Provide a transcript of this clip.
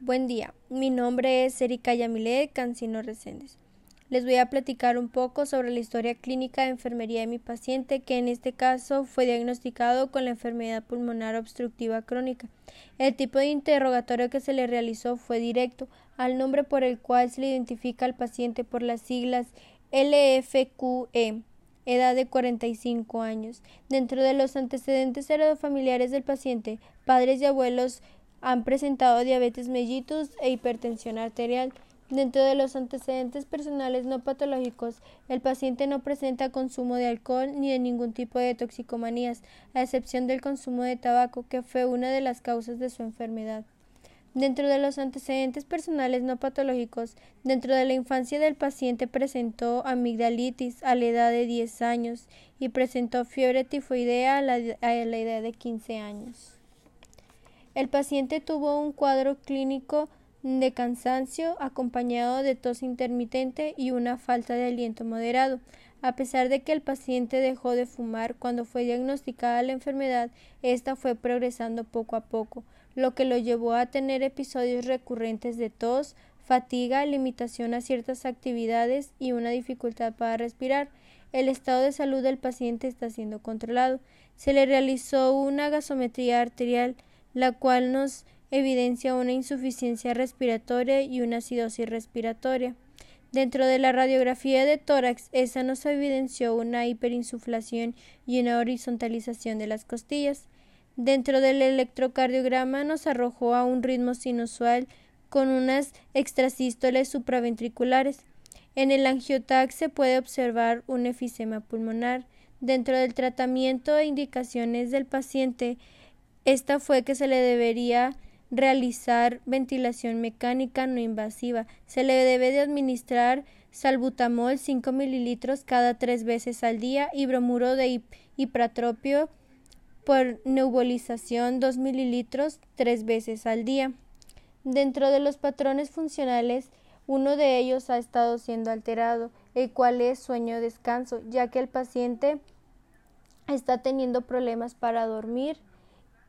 Buen día, mi nombre es Erika Yamilet Cancino Reséndez. Les voy a platicar un poco sobre la historia clínica de enfermería de mi paciente, que en este caso fue diagnosticado con la enfermedad pulmonar obstructiva crónica. El tipo de interrogatorio que se le realizó fue directo al nombre por el cual se le identifica al paciente por las siglas LFQE edad de 45 años. Dentro de los antecedentes heredofamiliares del paciente, padres y abuelos han presentado diabetes mellitus e hipertensión arterial. Dentro de los antecedentes personales no patológicos, el paciente no presenta consumo de alcohol ni de ningún tipo de toxicomanías, a excepción del consumo de tabaco, que fue una de las causas de su enfermedad. Dentro de los antecedentes personales no patológicos, dentro de la infancia del paciente presentó amigdalitis a la edad de 10 años y presentó fiebre tifoidea a la, a la edad de 15 años. El paciente tuvo un cuadro clínico de cansancio acompañado de tos intermitente y una falta de aliento moderado. A pesar de que el paciente dejó de fumar cuando fue diagnosticada la enfermedad, esta fue progresando poco a poco, lo que lo llevó a tener episodios recurrentes de tos, fatiga, limitación a ciertas actividades y una dificultad para respirar. El estado de salud del paciente está siendo controlado. Se le realizó una gasometría arterial la cual nos evidencia una insuficiencia respiratoria y una acidosis respiratoria. Dentro de la radiografía de tórax, esa nos evidenció una hiperinsuflación y una horizontalización de las costillas. Dentro del electrocardiograma nos arrojó a un ritmo sinusual con unas extrasístoles supraventriculares. En el angiotax se puede observar un efisema pulmonar. Dentro del tratamiento e indicaciones del paciente esta fue que se le debería realizar ventilación mecánica no invasiva. Se le debe de administrar salbutamol 5 mililitros cada tres veces al día y bromuro de hipratropio por nebulización 2 mililitros tres veces al día. Dentro de los patrones funcionales, uno de ellos ha estado siendo alterado, el cual es sueño-descanso, ya que el paciente está teniendo problemas para dormir,